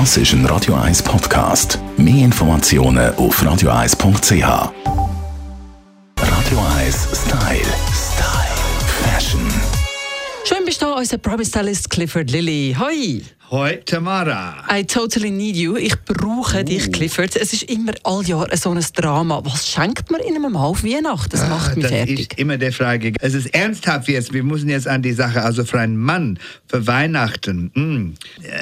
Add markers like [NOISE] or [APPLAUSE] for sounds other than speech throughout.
Das ist ein Radio 1 Podcast. Mehr Informationen auf radio1.ch. Radio 1 Style. Style. Fashion. Schön bist du unser Promise Stylist Clifford Lilly. Hoi! Hoi Tamara. I totally need you. Ich brauche dich, Clifford. Es ist immer all Jahr so ein Drama. Was schenkt man in einem Mann auf Weihnachten? Das macht mich Ah, das fertig. ist immer der Frage. Es ist ernsthaft jetzt. Wir müssen jetzt an die Sache. Also für einen Mann, für Weihnachten. mm.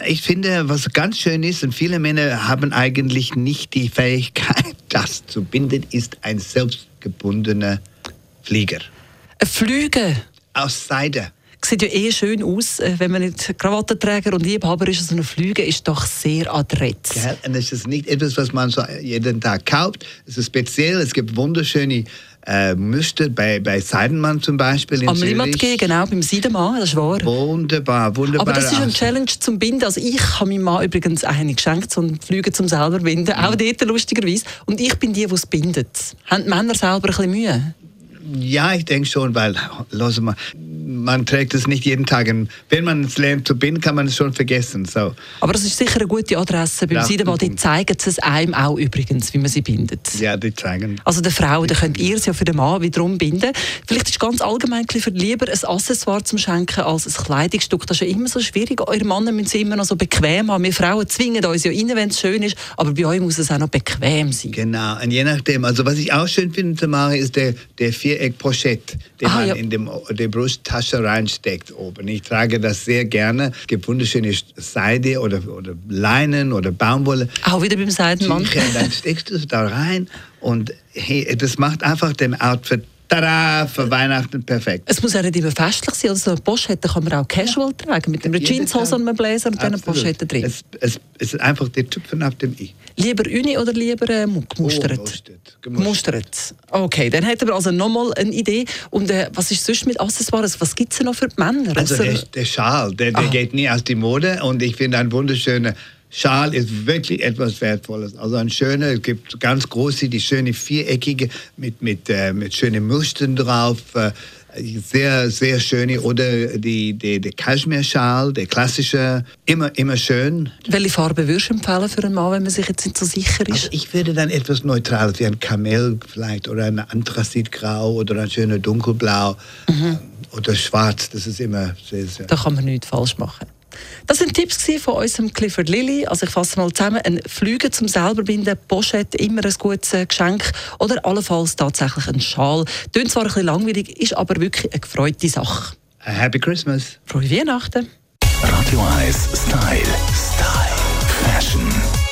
Ich finde, was ganz schön ist, und viele Männer haben eigentlich nicht die Fähigkeit, [LAUGHS] das zu binden, ist ein selbstgebundener Flieger. Ein Flüge Aus Seide. Sieht ja eh schön aus, äh, wenn man nicht Krawattenträger und Liebhaber ist. So ein Flüge ist doch sehr adrett. Ja, und es ist nicht etwas, was man so jeden Tag kauft. Es ist speziell. Es gibt wunderschöne äh, Muster bei, bei Seidenmann zum Beispiel in Am Zürich. Limmat gehen, genau, beim Seidenmann, das ist wahr. Wunderbar, wunderbar. Aber das ist eine Challenge zum Binden. Also ich habe meinem Mann übrigens eine geschenkt, so einen Flüge zum selber binden. Auch dort lustigerweise. Und ich bin die, die es bindet. Haben die Männer selber ein bisschen Mühe? Ja, ich denke schon, weil, los mal, man trägt es nicht jeden Tag. Und wenn man es lernt zu binden, kann man es schon vergessen. So. Aber das ist sicher eine gute Adresse beim Ja, Seidenmann. Die zeigen es einem auch übrigens, wie man sie bindet. Ja, die zeigen. Also der Frau, da könnt ihr es ja für den Mann wiederum binden. Vielleicht ist ganz allgemein für lieber ein Accessoire zum Schenken als ein Kleidungsstück. Das ist ja immer so schwierig. Eure Männer müssen es immer noch so bequem haben. Wir Frauen zwingen uns ja rein, wenn es schön ist. Aber bei euch muss es auch noch bequem sein. Genau, und je nachdem. Also was ich auch schön finde zu machen, ist der, der Viereck-Pochette, den Ah, man ja. in dem, die Brusttasche reinsteckt oben. Ich trage das sehr gerne. Es gibt wunderschöne Seide oder, oder Leinen oder Baumwolle. Auch wieder beim Seidenmann. Dann steckst du es da rein und hey, das macht einfach dem Outfit tada, für Weihnachten perfekt. Es muss ja nicht immer festlich sein. Also eine Pochette kann man auch casual tragen. Mit einer Jeden Jeanshose und einem Blazer und dann eine Absolut. Pochette drin. Es, es, es ist einfach der Tüpfen auf dem I. Lieber Uni oder lieber äh, mu- gemustert? Oh, gemustert. Gemustert. Okay, dann hätten wir also nochmal eine Idee. Und äh, was ist sonst mit Accessoires? Was gibt es noch für die Männer? Also der, der Schal, der, der Ah. geht nie aus die Mode und ich finde ein wunderschöner Schal ist wirklich etwas Wertvolles. Also ein schöner, es gibt ganz große, die schöne viereckige mit, mit, äh, mit schönen Mustern drauf. Äh, sehr, sehr schöne. Oder die, die, der Kaschmir-Schal, der klassische, immer, immer schön. Welche Farbe würdest du empfehlen für einen Mann, wenn man sich jetzt nicht so sicher ist? Also ich würde dann etwas Neutrales, wie ein Kamel vielleicht oder ein Anthrazitgrau oder ein schöner Dunkelblau Mhm. äh, oder Schwarz. Das ist immer sehr, sehr. Da kann man nichts falsch machen. Das sind Tipps von unserem Clifford Lilly. Also ich fasse mal zusammen. Ein Flüge zum selberbinden, Pochette, immer ein gutes äh, Geschenk oder allenfalls tatsächlich ein Schal. Tönt zwar ein bisschen langweilig, ist aber wirklich eine gefreute Sache. Happy Christmas! Frohe Weihnachten! Radio 1 Style. Style. Fashion.